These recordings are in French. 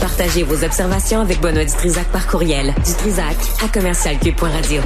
Partagez vos observations avec Benoît Dutrisac par courriel. Dutrisac à commercialcube.radio.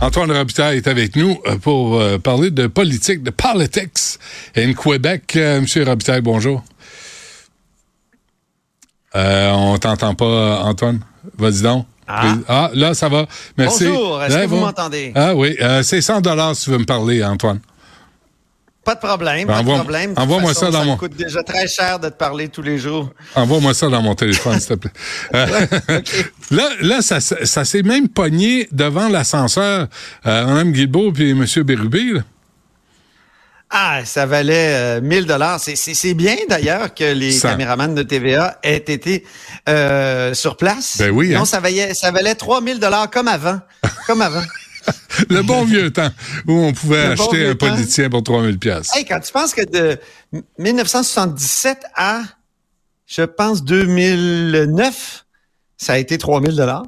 Antoine Robitaille est avec nous euh, pour euh, parler de politique, de politics in Québec. Euh, Monsieur Robitaille, bonjour. Euh, on t'entend pas, Antoine? Vas-y donc. Ah. ah. là, ça va. Merci. Bonjour, est-ce que vous m'entendez? Ah oui, euh, c'est 100 dollars si tu veux me parler, Antoine. Pas de problème, pas de problème. Envoie-moi ça dans ça mon... coûte déjà très cher de te parler tous les jours. Envoie-moi ça dans mon téléphone, s'il te plaît. Euh, Là, là ça, ça s'est même pogné devant l'ascenseur, euh, Mme Guilbeault et M. Bérubé, là. Ah, ça valait euh, 1000 dollars. C'est bien d'ailleurs que les Ça. caméramans de TVA aient été euh, sur place. Ben oui, Non, hein. ça valait, ça valait 3000 dollars comme avant, comme avant. Le bon vieux temps où on pouvait Le acheter un temps. politicien pour 3000 pièces. Hey, quand tu penses que de 1977 à, je pense 2009, ça a été 3000 dollars.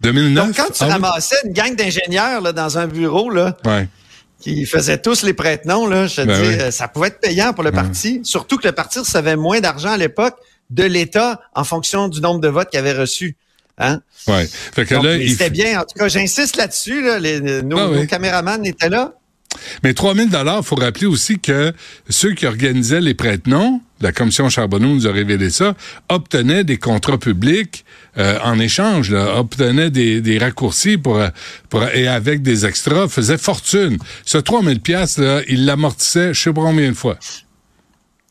2009. Donc quand tu Ah oui? ramassais une gang d'ingénieurs là dans un bureau là, Ouais. qui faisaient tous les prête-noms, là, je te Ben dis, oui. euh, ça pouvait être payant pour le parti. Surtout que le parti recevait moins d'argent à l'époque de l'État en fonction du nombre de votes qu'il avait reçu. Hein? Ouais. Fait que Donc, là, il c'était bien. En tout cas, j'insiste là-dessus. Là, les- nos, Ah oui. nos caméramans étaient là. Mais 3000 dollars, faut rappeler aussi que ceux qui organisaient les prête-noms, la commission Charbonneau nous a révélé ça, obtenaient des contrats publics euh, en échange, là, obtenaient des, des raccourcis pour, pour et avec des extras, faisaient fortune. Ce 3000 pièces là, ils l'amortissaient je sais pas combien de fois.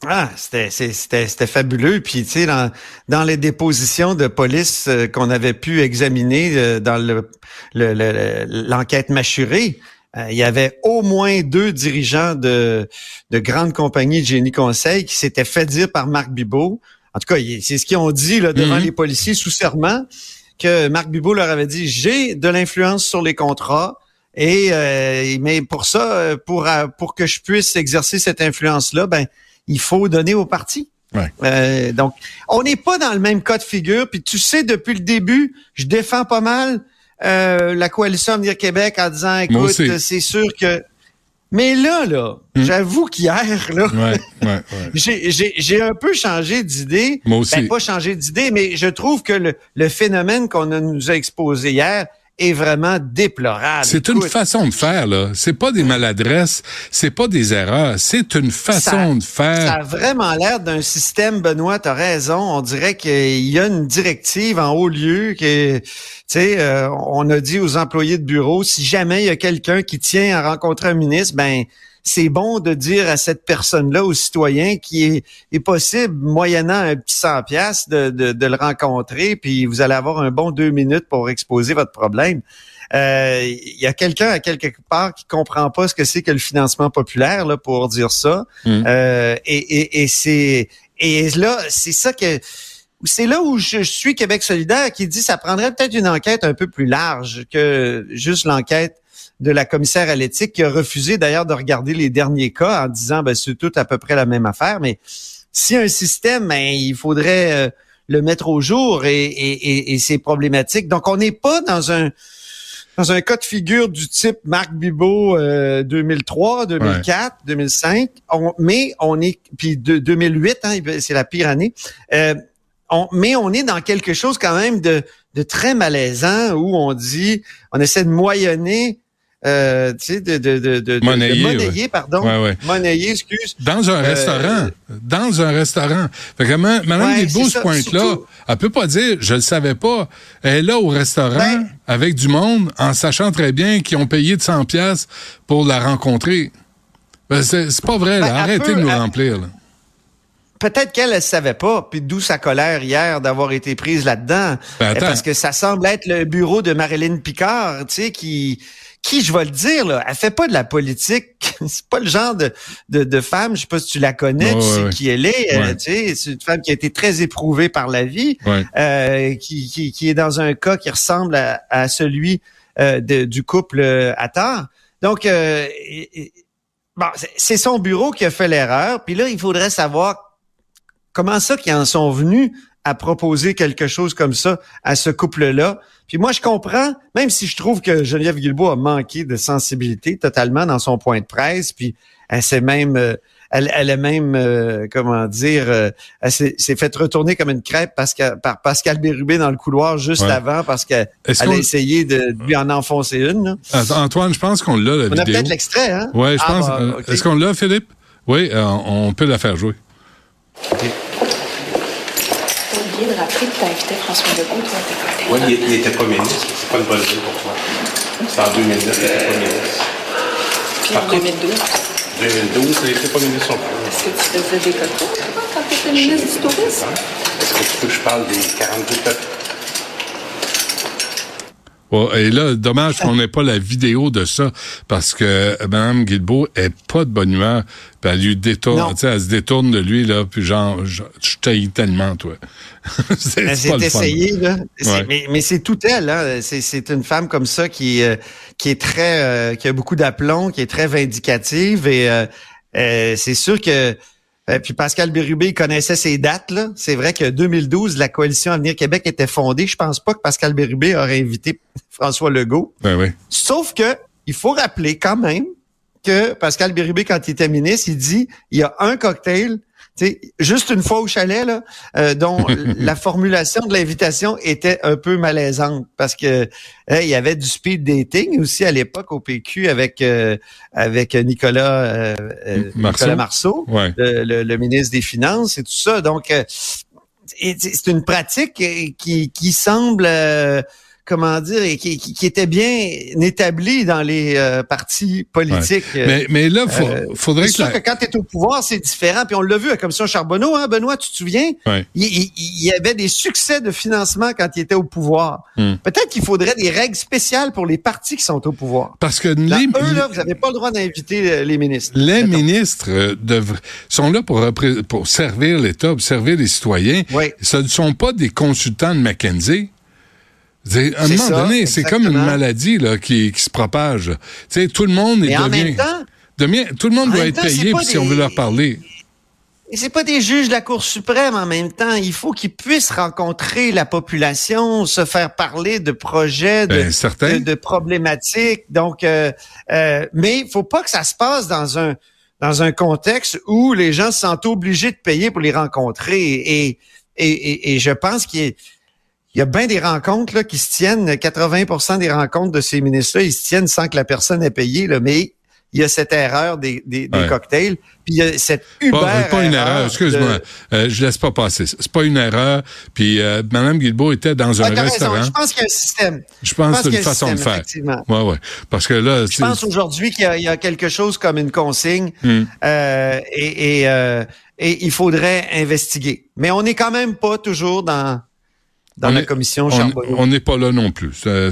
Ah, c'était c'était c'était fabuleux. Puis tu sais, dans dans les dépositions de police euh, qu'on avait pu examiner euh, dans le le- le- le- l'enquête mâchurée, euh, il y avait au moins deux dirigeants de de grandes compagnies de génie conseil qui s'étaient fait dire par Marc Bibot. En tout cas, c'est ce qu'ils ont dit là, devant Mhm. les policiers sous serment que Marc Bibot leur avait dit j'ai de l'influence sur les contrats. Et euh, mais pour ça, euh, pour euh, pour que je puisse exercer cette influence-là, ben il faut donner au parti. Ouais. Euh, donc, on n'est pas dans le même cas de figure. Puis tu sais, depuis le début, je défends pas mal euh, la coalition Avenir Québec en disant, écoute, c'est sûr que. Mais là, là, Hmm. j'avoue qu'hier, là, Ouais, ouais, ouais. j'ai- un peu changé d'idée. Moi aussi. Ben, pas changé d'idée, mais je trouve que le, le phénomène qu'on nous a exposé hier est vraiment déplorable. C'est une façon de faire, là. C'est pas des maladresses, c'est pas des erreurs, c'est une façon de faire. Ça a vraiment l'air d'un système, Benoît, t'as raison. On dirait qu'il y a une directive en haut lieu que, tu sais, euh, on a dit aux employés de bureau, si jamais il y a quelqu'un qui tient à rencontrer un ministre, ben, c'est bon de dire à cette personne-là, au citoyen, qui est, est possible, moyennant un petit 100 pièces de, de, de le rencontrer, puis vous allez avoir un bon deux minutes pour exposer votre problème. Euh, Il y a quelqu'un à quelque part qui comprend pas ce que c'est que le financement populaire là, pour dire ça. Mm. Euh, et et, et c'est et là, c'est ça que c'est là où je suis Québec solidaire qui dit ça prendrait peut-être une enquête un peu plus large que juste l'enquête de la commissaire à l'éthique qui a refusé d'ailleurs de regarder les derniers cas en disant ben c'est tout à peu près la même affaire. Mais si un système ben, il faudrait euh, le mettre au jour et, et, et, et c'est problématique. Donc on n'est pas dans un dans un cas de figure du type Marc Bibot euh, 2003, 2004, 2005, on, mais on est puis de, 2008, hein, c'est la pire année. Euh, on, mais on est dans quelque chose quand même de, de très malaisant où on dit, on essaie de moyenner, euh, tu sais, de, de, de, de, Monnayer, de monnayer, pardon, Ouais, ouais. monnayer, excuse. Dans un Euh, restaurant. Dans un restaurant. Fait que Mme Guilbeault c'est se ça, pointe là. surtout- Elle peut pas dire, je le savais pas. Elle est là au restaurant Ben- avec du monde en sachant très bien qu'ils ont payé de 100 pièces pour la rencontrer. Ben, c'est c'est pas vrai, là. Ben, Arrêtez de nous remplir, là. Peut-être qu'elle ne savait pas, puis d'où sa colère hier d'avoir été prise là-dedans. Ben, attends. Parce que ça semble être le bureau de Marilyn Picard, tu sais, qui, qui, je vais le dire, là, elle fait pas de la politique. c'est pas le genre de, de, de femme, je sais pas si tu la connais, tu sais ouais. qui elle est. euh, tu sais, c'est une femme qui a été très éprouvée par la vie, Ouais. euh, qui, qui, qui est dans un cas qui ressemble à, à celui euh, de- du couple euh, Attard. Donc, euh, et- et- bon, c'est son bureau qui a fait l'erreur. Puis là, il faudrait savoir comment ça qu'ils en sont venus à proposer quelque chose comme ça à ce couple-là? Puis moi, je comprends, même si je trouve que Geneviève Guilbeault a manqué de sensibilité totalement dans son point de presse, puis elle s'est même, euh, elle, elle a même, euh, comment dire, euh, elle s'est fait retourner comme une crêpe parce que, par Pascal Bérubé dans le couloir juste avant parce qu'elle a essayé de, lui en enfoncer une. Antoine, je pense qu'on l'a, la vidéo. On a peut-être l'extrait, hein? Oui, je ah, pense. Bah, est-ce qu'on l'a, Philippe? Oui, on peut la faire jouer. Okay. oublié de rappeler que tu as invité François Legault, toi, à Oui, il, il était pas ministre. C'est pas une bonne idée pour toi. C'est en 2009, il n'était pas ministre. Puis en 2012? 2012, il n'était pas ministre non plus. Est-ce que tu faisais des coteaux quand tu étais ministre du Tourisme? Est-ce que tu veux que je parle des 42 et là, dommage qu'on n'ait pas la vidéo de ça, parce que Mme Guilbeault est pas de bonne humeur. Puis elle lui détourne, elle se détourne de lui, là, puis genre, je, je tellement, toi. c'est essayé, là. Mais, mais c'est tout elle, hein. C'est une femme comme ça qui, euh, qui est très, euh, qui a beaucoup d'aplomb, qui est très vindicative, et euh, c'est sûr que euh, puis Pascal Bérubé connaissait ces dates. là. C'est vrai que 2012, la coalition Avenir Québec était fondée. Je pense pas que Pascal Bérubé aurait invité François Legault. Ben oui. Sauf que il faut rappeler quand même que Pascal Bérubé, quand il était ministre, il dit il y a un cocktail juste une fois au chalet, là, euh, dont la formulation de l'invitation était un peu malaisante parce que hein, il y avait du speed dating aussi à l'époque au PQ avec euh, avec Nicolas euh, Marceau, Nicolas Marceau le, le, ministre des Finances et tout ça. Donc c'est une pratique qui, qui semble comment dire, qui, qui, était bien établi dans les euh, partis politiques. Mais, mais là, faut, euh, faudrait que... sûr que quand tu es au pouvoir, c'est différent. Puis on l'a vu à la Commission Charbonneau, hein, Benoît, tu te souviens? Il, il, y avait des succès de financement quand il était au pouvoir. Hmm. Peut-être qu'il faudrait des règles spéciales pour les partis qui sont au pouvoir. Parce que les... eux, là, vous n'avez pas le droit d'inviter euh, les ministres. Les ministres devraient, sont là pour, pour servir l'État, pour servir les citoyens. Ce ne sont pas des consultants de McKenzie. À un moment donné, c'est comme une maladie là, qui, qui se propage. sais, tout le monde est devient, devient, tout le monde doit être payé si on veut leur parler. Et c'est pas des juges de la Cour suprême en même temps. Il faut qu'ils puissent rencontrer la population, se faire parler de projets, de, ben, de, problématiques. Donc, euh, euh, mais il faut pas que ça se passe dans un dans un contexte où les gens se sentent obligés de payer pour les rencontrer. Et, et, et, et je pense qu'il il y a bien des rencontres là, qui se tiennent, 80% des rencontres de ces ministres-là, ils se tiennent sans que la personne ait payé, là, mais il y a cette erreur des, des, cocktails, puis il y a cette Uber Pas, pas une erreur, excuse-moi, euh, je laisse pas passer. C'est pas une erreur, puis euh, Mme Guilbeault était dans un restaurant. Je pense qu'il y a un système. Je pense, que c'est une façon de faire. Ouais, ouais. Parce que là, je pense aujourd'hui qu'il y, a quelque chose comme une consigne, hmm. euh, et, et, euh, et il faudrait investiguer. Mais on n'est quand même pas toujours dans dans la commission Charbonneau. On n'est pas là non plus. C'est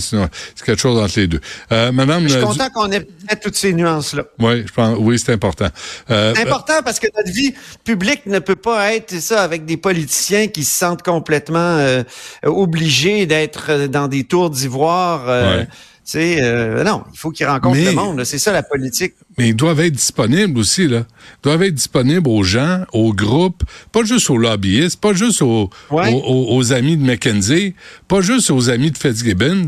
quelque chose entre les deux. Euh, Madame, je suis content qu'on ait toutes ces nuances-là. Oui, je pense. Oui, c'est important. Euh, c'est important parce que notre vie publique ne peut pas être ça avec des politiciens qui se sentent complètement euh, obligés d'être dans des tours d'ivoire. Euh, sais, euh, non, il faut qu'ils rencontrent le monde. C'est ça la politique. Mais ils doivent être disponibles aussi, là. Ils doivent être disponibles aux gens, aux groupes, pas juste aux lobbyistes, pas juste aux, aux, amis de McKenzie, pas juste aux amis de Fitzgibbons.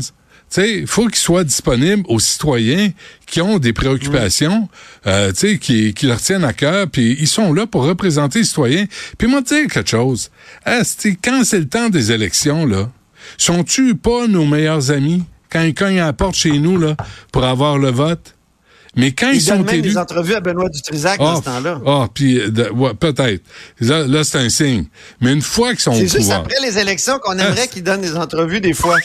Il faut qu'ils soient disponibles aux citoyens qui ont des préoccupations, euh, qui, qui leur tiennent à cœur, puis ils sont là pour représenter les citoyens. Puis moi, dire quelque chose. quand c'est le temps des élections, là, sont-tu pas nos meilleurs amis? Quand ils cognent à la porte chez nous là, pour avoir le vote. Mais quand ils, ils sont même des entrevues à Benoît Dutrisac oh, dans ce temps-là. Ah, puis ouais, peut-être. Là, là c'est un signe. Mais une fois qu'ils sont au pouvoir... C'est juste après les élections qu'on aimerait ah, qu'ils donnent des entrevues des fois.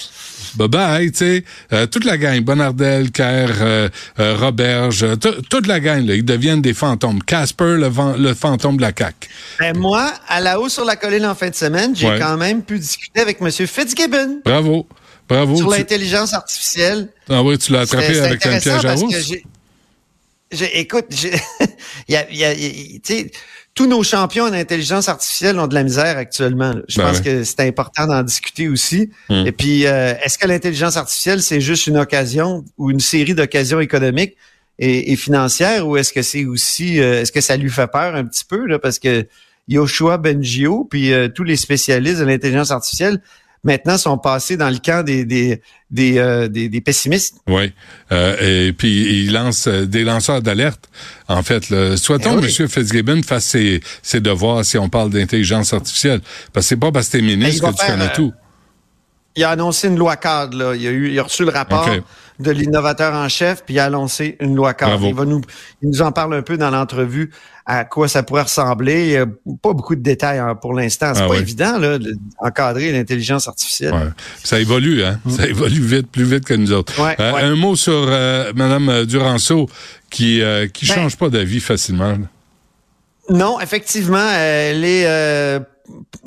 Bye bye, tu sais, euh, toute la gang, Bonardel, Kerr, euh, euh, Roberge, toute la gang, là, ils deviennent des fantômes. Casper, le, le, fantôme de la CAQ. Ben moi, à la haut sur la colline en fin de semaine, j'ai quand même pu discuter avec M. Fitzgibbon. Bravo. Bravo. Sur l'intelligence artificielle. Ah oui, tu l'as attrapé avec un piège à ours? écoute, y a, y a tous nos champions en intelligence artificielle ont de la misère actuellement. Je ben pense que c'est important d'en discuter aussi. Hmm. Et puis, euh, est-ce que l'intelligence artificielle, c'est juste une occasion ou une série d'occasions économiques et, financières, ou est-ce que c'est aussi, euh, est-ce que ça lui fait peur un petit peu là, parce que Yoshua Bengio, puis euh, tous les spécialistes de l'intelligence artificielle maintenant sont passés dans le camp des des des, euh, des, des, pessimistes. Oui. Euh, et puis il lance euh, des lanceurs d'alerte. En fait, là. souhaitons Eh que oui. M. Fitzgibbon fasse ses, ses devoirs si on parle d'intelligence artificielle. Parce que c'est pas parce que t'es Ben, ministre que tu faire, connais euh, tout. Il a annoncé une loi cadre. Là. Il, a eu, il a reçu le rapport de l'innovateur en chef, puis il a annoncé une loi cadre. Bravo. Il, va nous, il nous en parle un peu dans l'entrevue à quoi ça pourrait ressembler. Il y a pas beaucoup de détails hein, pour l'instant. C'est Ah pas évident là, d'encadrer l'intelligence artificielle. Ouais. Ça évolue, hein? Ça évolue vite, plus vite que nous autres. Mm. Ouais, Euh. Un mot sur euh, Mme Duranceau qui euh, qui Ben- change pas d'avis facilement. Non, effectivement, elle est, euh,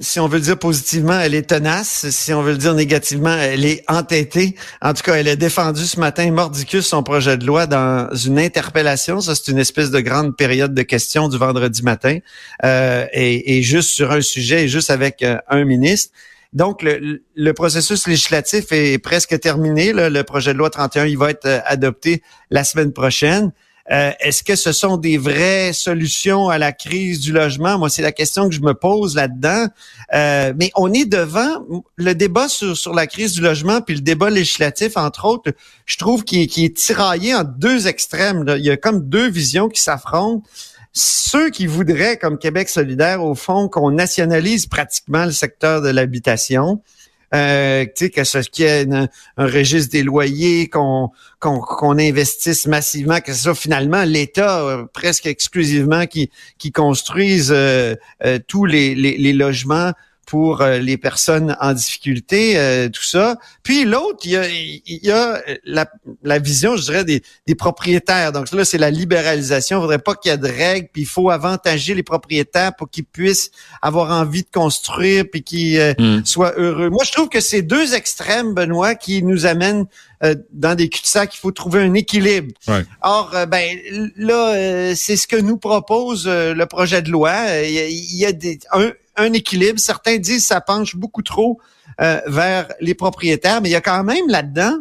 si on veut le dire positivement, elle est tenace. Si on veut le dire négativement, elle est entêtée. En tout cas, elle a défendu ce matin mordicus son projet de loi dans une interpellation. Ça, c'est une espèce de grande période de questions du vendredi matin. Euh, et, juste sur un sujet et juste avec euh, un ministre. Donc, le, processus législatif est presque terminé. Le projet de loi 31, il va être euh, adopté la semaine prochaine. Euh, Est-ce que ce sont des vraies solutions à la crise du logement? Moi, c'est la question que je me pose là-dedans. Euh, mais on est devant le débat sur, la crise du logement, puis le débat législatif, entre autres, je trouve qu'il est, tiraillé en deux extrêmes. Il y a comme deux visions qui s'affrontent. Ceux qui voudraient, comme Québec solidaire, au fond, qu'on nationalise pratiquement le secteur de l'habitation, euh, que ce qu'il y ait un registre des loyers, qu'on qu'on qu'on investisse massivement, que ce soit finalement l'État euh, presque exclusivement qui qui construise euh, euh, tous les, les, les logements pour euh, les personnes en difficulté, euh, tout ça. Puis l'autre, il y a, il y a la, la vision, je dirais, des, des propriétaires. Donc là, c'est la libéralisation. Il faudrait pas qu'il y ait de règles, puis il faut avantager les propriétaires pour qu'ils puissent avoir envie de construire, puis qu'ils euh, Mm. soient heureux. Moi, je trouve que c'est deux extrêmes, Benoît, qui nous amènent euh, dans des cul-de-sac. Il faut trouver un équilibre. Ouais. Or, euh, ben là, euh, c'est ce que nous propose euh, le projet de loi. Euh, Il y a, il y a des, un, un équilibre. Certains disent que ça penche beaucoup trop euh, vers les propriétaires, mais il y a quand même là-dedans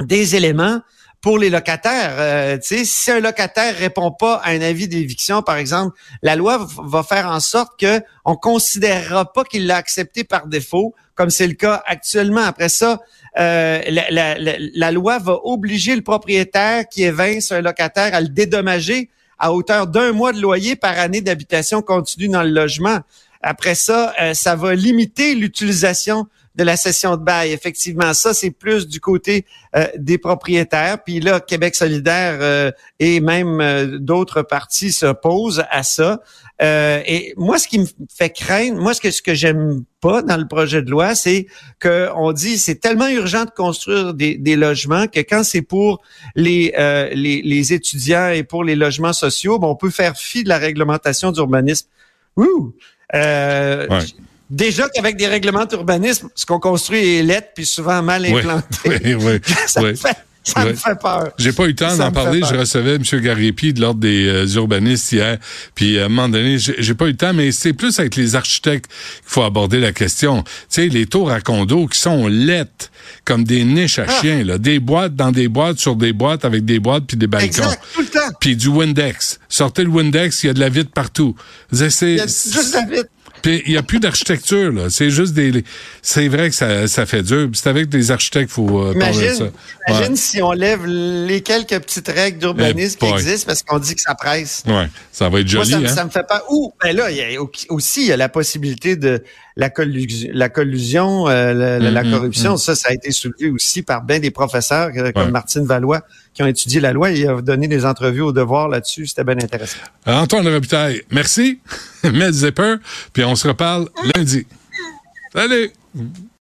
des éléments pour les locataires. Euh, si un locataire répond pas à un avis d'éviction, par exemple, la loi va faire en sorte que on considérera pas qu'il l'a accepté par défaut, comme c'est le cas actuellement. Après ça, euh, la loi va obliger le propriétaire qui évince un locataire à le dédommager à hauteur d'un mois de loyer par année d'habitation continue dans le logement. Après ça, euh, ça va limiter l'utilisation de la cession de bail. Effectivement, ça, c'est plus du côté euh, des propriétaires. Puis là, Québec solidaire euh, et même euh, d'autres partis s'opposent à ça. Euh, et moi, ce qui me fait craindre, moi, ce que ce que j'aime pas dans le projet de loi, c'est que on dit c'est tellement urgent de construire des, des logements que quand c'est pour les, euh, les les étudiants et pour les logements sociaux, ben, on peut faire fi de la réglementation d'urbanisme. Ouh! Euh, Ouais. Déjà qu'avec des règlements d'urbanisme, ce qu'on construit est lettre puis souvent mal implanté. oui, oui, fait, ça me fait peur. J'ai pas eu le temps d'en parler. Je recevais M. Gariepi de l'Ordre des euh, urbanistes hier. Puis à un moment donné, j'ai pas eu le temps, mais c'est plus avec les architectes qu'il faut aborder la question. Tu sais, les tours à condos qui sont lettres, comme des niches à Ah. chiens, là. Des boîtes dans des boîtes sur des boîtes avec des boîtes puis des balcons. Exact, tout le temps. Puis du Windex. Sortez le Windex, il y a de la vitre partout. C'est- juste la vite. Puis il y a plus d'architecture là, c'est juste des c'est vrai que ça, ça fait dur, c'est avec des architectes qu'il faut euh, parler de ça. Imagine, Ouais. si on lève les quelques petites règles d'urbanisme Eh qui existent parce qu'on dit que ça presse. Ouais, ça va être Moi, joli ça, me- hein. ça me fait pas. Ou ben là, il y a au- aussi il y a la possibilité de la collusion, la, collusion, euh, la, la- la Mhm, corruption. Ça, ça a été soulevé aussi par bien des professeurs euh, comme Ouais. Martine Valois qui ont étudié la loi et ont donné des entrevues au devoir là-dessus. C'était bien intéressant. Antoine Robitaille, merci. Mets Zipper, puis on se reparle lundi. Salut.